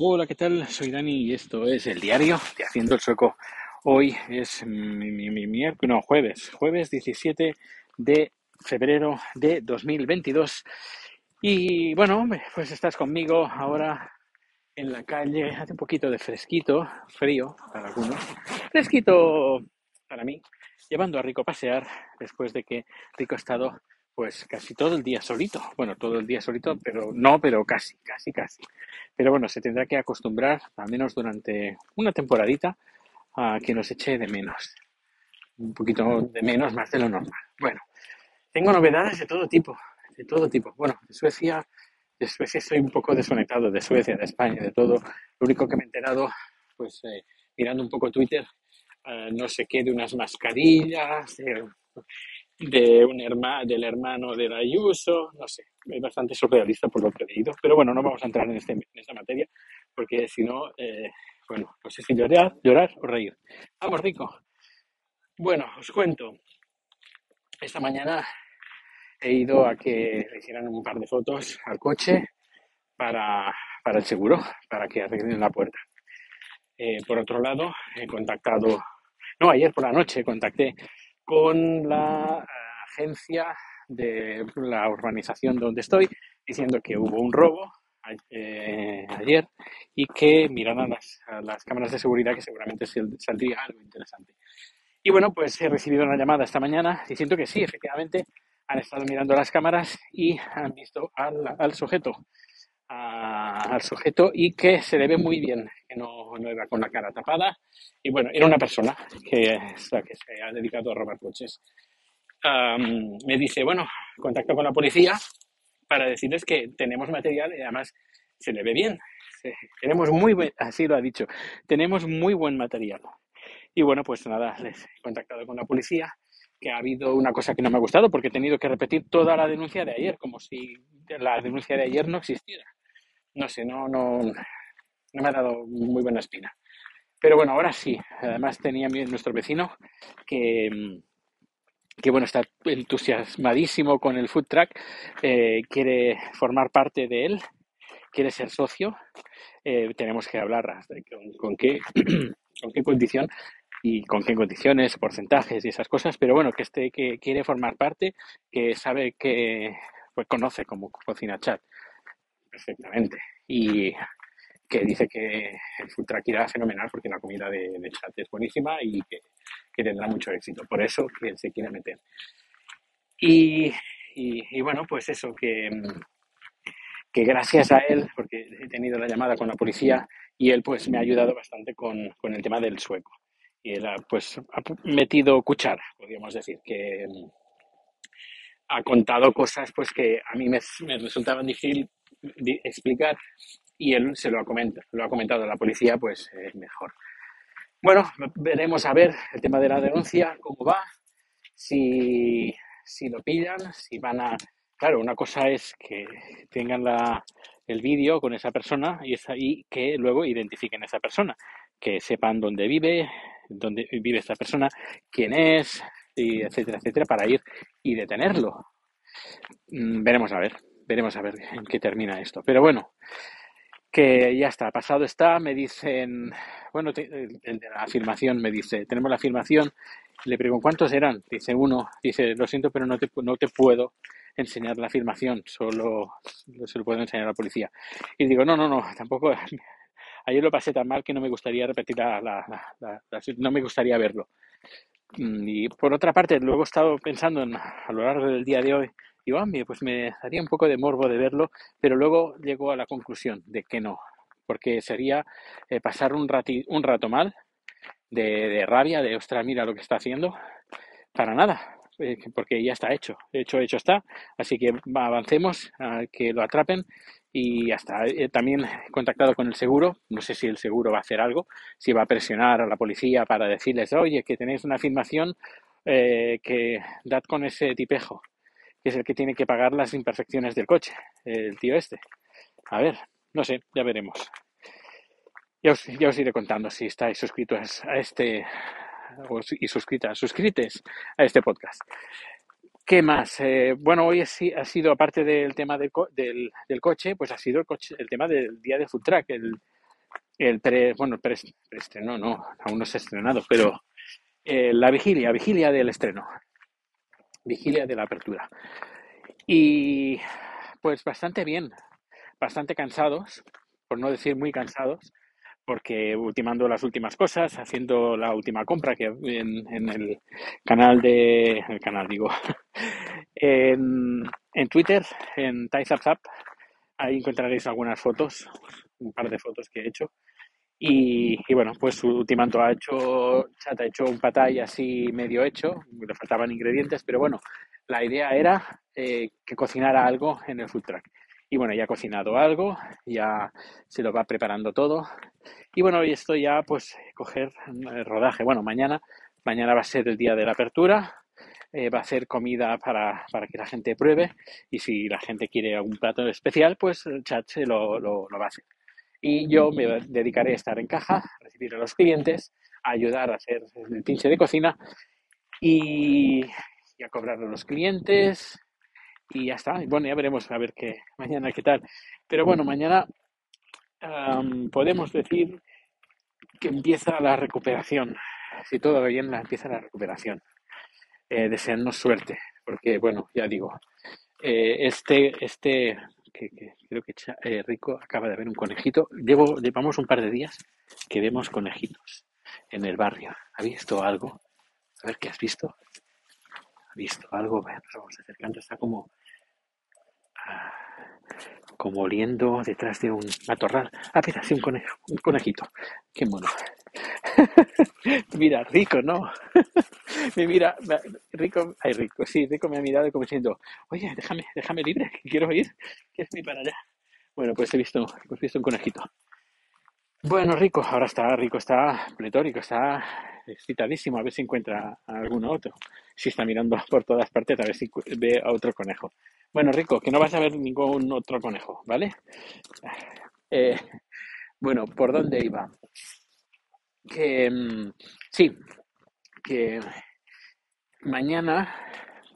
Hola, ¿qué tal? Soy Dani y esto es el diario de Haciendo el Sueco. Hoy es mi, mi, no, jueves, jueves 17 de febrero de 2022. Y bueno, pues estás conmigo ahora en la calle, hace un poquito de fresquito, frío para algunos, fresquito para mí, llevando a Rico a pasear después de que Rico ha estado pues casi todo el día solito. Bueno, todo el día solito, pero no, pero casi, casi, casi. Pero bueno, se tendrá que acostumbrar, al menos durante una temporadita, a que nos eche de menos. Un poquito de menos, más de lo normal. Bueno, tengo novedades de todo tipo, de todo tipo. Bueno, de Suecia, de Suecia estoy un poco desconectado, de Suecia, de España, de todo. Lo único que me he enterado, pues eh, mirando un poco Twitter, eh, no sé qué, de unas mascarillas, de un hermano, del hermano de Ayuso, no sé, es bastante surrealista por lo que he leído, pero bueno, no vamos a entrar en, este, en esta materia, porque si no, eh, bueno, no sé si llorar, llorar o reír. Vamos, Rico. Bueno, os cuento. Esta mañana he ido a que le hicieran un par de fotos al coche para, para el seguro, para que arreglen la puerta. Eh, por otro lado, he contactado, no, ayer por la noche contacté con la agencia de la urbanización donde estoy, diciendo que hubo un robo eh, ayer y que miraran las, las cámaras de seguridad que seguramente saldría algo interesante. Y bueno, pues he recibido una llamada esta mañana diciendo que sí, efectivamente, han estado mirando las cámaras y han visto al, al sujeto a- al sujeto y que se le ve muy bien, que no, no iba con la cara tapada. Y bueno, era una persona que, es la que se ha dedicado a robar coches. Am, me dice, bueno, contacto con la policía para decirles que tenemos material y además se le ve bien. Tenemos muy buen, así lo ha dicho, tenemos muy buen material. Y bueno, pues nada, les he contactado con la policía, que ha habido una cosa que no me ha gustado porque he tenido que repetir toda la denuncia de ayer, como si la denuncia de ayer no existiera. No sé, no, no, no me ha dado muy buena espina. Pero bueno, ahora sí. Además tenía nuestro vecino que, mm, que bueno, está entusiasmadísimo con el food truck, eh, quiere formar parte de él, quiere ser socio. Eh, tenemos que hablar con qué, con qué condición y con qué condiciones, porcentajes y esas cosas, pero bueno, que este que quiere formar parte, que sabe que pues conoce como cocina chat perfectamente y que dice que el food truck irá fenomenal porque la comida de, de chat es buenísima y que, que tendrá mucho éxito. Por eso que se quiere meter. Y, y, y bueno, pues eso, que, que gracias a él, porque he tenido la llamada con la policía y él pues me ha ayudado bastante con, con el tema del sueco. Y él ha, pues ha metido cuchara, podríamos decir, que ha contado cosas pues que a mí me, me resultaban difícil di- explicar y él se lo ha comentado, lo ha comentado a la policía pues eh, mejor. Bueno, veremos a ver el tema de la denuncia, cómo va, si, si lo pillan, si van a... Claro, una cosa es que tengan la, el vídeo con esa persona y, es ahí que luego identifiquen a esa persona, que sepan dónde vive, dónde vive esta persona, quién es, y etcétera, etcétera, para ir y detenerlo. Mm, veremos a ver, veremos a ver en qué termina esto. Pero bueno, que ya está, pasado está, me dicen, bueno, el, de la afirmación me dice, tenemos la afirmación, le pregunto, ¿cuántos eran? Dice uno, dice, lo siento, pero no te, no te puedo enseñar la afirmación, solo se lo puedo enseñar a la policía. Y digo, no, no, no, tampoco, ayer lo pasé tan mal que no me gustaría repetir la- la- no me gustaría verlo. Mm, Y por otra parte, luego he estado pensando en, a lo largo del día de hoy, pues me daría un poco de morbo de verlo, pero luego llego a la conclusión de que no, porque sería eh, pasar un, rato mal, de, rabia, de, ostras, mira lo que está haciendo, para nada, eh, que- porque ya está hecho, hecho, hecho está, así que va, avancemos a que lo atrapen y hasta también he contactado con el seguro, no sé si el seguro va a hacer algo, si va a presionar a la policía para decirles, oye, que tenéis una afirmación eh, que dad con ese tipejo, es el que tiene que pagar las imperfecciones del coche, el tío este. A ver, no sé, ya veremos. Ya os, ya os iré contando si estáis suscritos a este y suscritas, suscrites a este podcast. ¿Qué más? Eh, bueno, hoy ha si- ha sido, aparte del tema del, del, coche, pues ha sido el, coche, el tema del día del food truck, el, el bueno, no, aún no se ha estrenado, pero eh, la vigilia, vigilia del estreno, vigilia de la apertura. Y pues bastante bien, bastante cansados, por no decir muy cansados, porque ultimando las últimas cosas, haciendo la última compra que en, el canal de, el canal digo, en, en Twitter, en TiesUpSup, ahí encontraréis algunas fotos, un par de fotos que he hecho. Y, bueno, pues ultimando ha hecho, Chat ha hecho un patay así medio hecho, le faltaban ingredientes, pero bueno, la idea era eh, que cocinara algo en el food truck. Y bueno, ya ha cocinado algo, ya se lo va preparando todo. Y bueno, hoy estoy ya pues coger el rodaje. Bueno, mañana, mañana va a ser el día de la apertura. Eh, va a ser comida para, para, que la gente pruebe. Y si la gente quiere algún plato especial, pues el chat se lo, lo va a hacer. Y yo me dedicaré a estar en caja, recibir a los clientes, a ayudar a hacer el pinche de cocina y, a cobrar a los clientes y ya está. Bueno, ya veremos a ver qué mañana qué tal. Pero bueno, mañana podemos decir que empieza la recuperación. Si todo va bien, empieza la recuperación. Eh, desearnos suerte, porque bueno, ya digo, eh, este, este, que, creo que eh, Rico acaba de ver un conejito. Llevamos un par de días que vemos conejitos en el barrio. ¿Ha visto algo? A ver qué has visto. ¿Ha visto algo? vamos acercando. Está como como oliendo detrás de un matorral. Ah, mira, sí, un, conejo, un conejito. Qué mono. mira, rico, ¿no? me mira, rico, ay, rico, sí, rico me ha mirado como diciendo, oye, déjame, déjame libre, quiero ir, que estoy para allá. Bueno, pues he visto, he visto un conejito. Bueno, Rico, ahora está, Rico está pletórico, está excitadísimo, a ver si encuentra a alguno otro. Si está mirando por todas partes, a ver si ve a otro conejo. Bueno, Rico, que no vas a ver ningún otro conejo, ¿vale? Eh, bueno, ¿por dónde iba? Que mm, sí, que mañana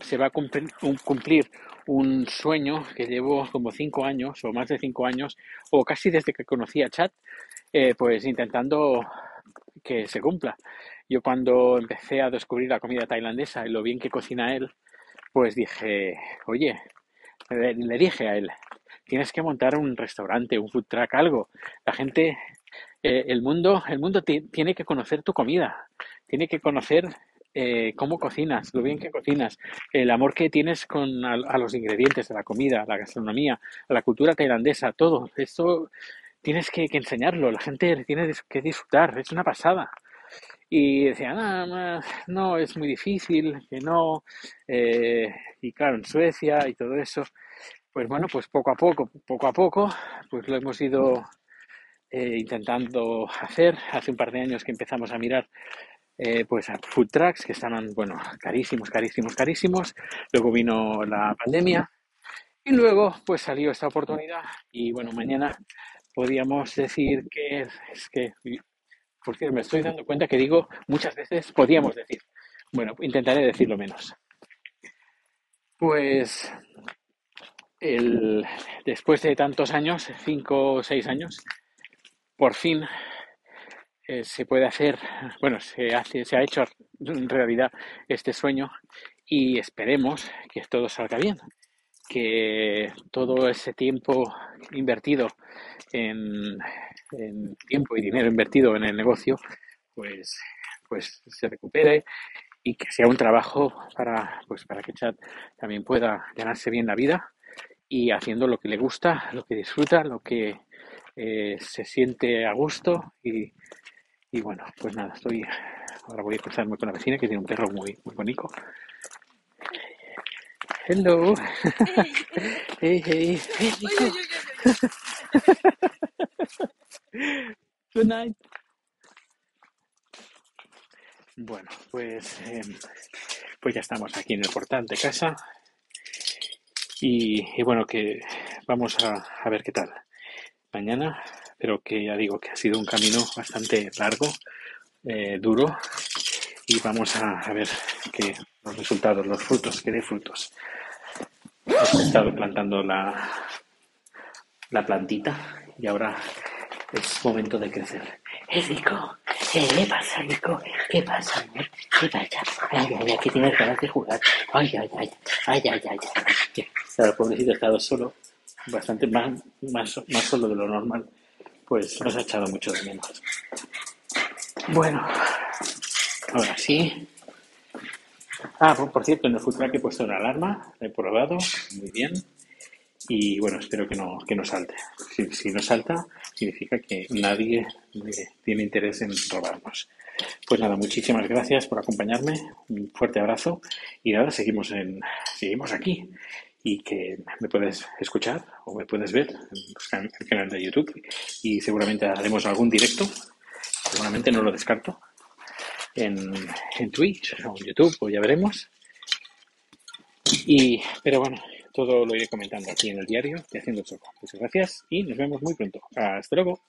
se va a cumplir un, sueño que llevo como cinco años o más de cinco años o casi desde que conocí a Chat, eh, pues intentando que se cumpla. Yo cuando empecé a descubrir la comida tailandesa y lo bien que cocina él, pues dije, oye, le dije a él, tienes que montar un restaurante, un food truck, algo. La gente, el mundo, el mundo tiene que conocer tu comida, tiene que conocer eh, cómo cocinas, lo bien que cocinas, el amor que tienes con a, los ingredientes de la comida, la gastronomía, la cultura tailandesa, todo. Esto tienes que, que enseñarlo, la gente tiene que disfrutar, es una pasada y decían, ah, no, es muy difícil, que no, eh, y claro, en Suecia y todo eso, pues bueno, pues poco a poco, poco a poco, pues lo hemos ido eh, intentando hacer. Hace un par de años que empezamos a mirar eh, pues a food trucks que estaban, bueno, carísimos, carísimos, carísimos. Luego vino la pandemia y luego pues salió esta oportunidad y bueno, mañana podíamos decir que es que porque me estoy dando cuenta que digo muchas veces podíamos decir. Bueno, intentaré decirlo menos. Pues el, después de tantos años, cinco o seis años, por fin eh, se puede hacer, bueno, se, hace, se ha hecho realidad este sueño y esperemos que todo salga bien, que todo ese tiempo invertido en, en tiempo y dinero invertido en el negocio, pues, pues se recupere y que sea un trabajo para, pues para que Chad también pueda ganarse bien la vida y haciendo lo que le gusta, lo que disfruta, lo que eh, se siente a gusto y, y, bueno, pues nada, estoy ahora voy a cruzarme con la vecina que tiene un perro muy, muy bonito. Hello. Hey, hey, hey, Good night. Bueno, pues, em, pues ya estamos aquí en el portal de casa. Y, bueno, que vamos a, ver qué tal mañana, pero que ya digo que ha sido un camino bastante largo, eh, duro, y vamos a, ver qué los resultados, los frutos, que dé frutos. He estado plantando la, la plantita y ahora Es momento de crecer. ¡Eh, Rico! ¿Qué pasa, Rico? ¿Qué pasa? ¿Qué pasa? Ay, ay, ay, que tienes ganas de jugar. Ay, ay, ay, ay, ay, ay, ay. El pobrecito ha estado solo, bastante más, más, más solo de lo normal. Pues nos ha echado mucho de menos. Bueno, ahora sí. Ah, por, por cierto, en el Food he puesto una alarma, la he probado, muy bien y bueno, espero que no, que no salte. Si, si no salta, significa que nadie tiene interés en robarnos. Pues nada, muchísimas gracias por acompañarme, un fuerte abrazo y nada, seguimos, en, seguimos aquí y que me puedes escuchar o me puedes ver en el canal de YouTube y seguramente haremos algún directo, seguramente no lo descarto, en, en Twitch o en YouTube, o ya veremos. Y, pero bueno, todo lo iré comentando aquí en el diario y haciendo choco. Muchas gracias y nos vemos muy pronto. Hasta luego.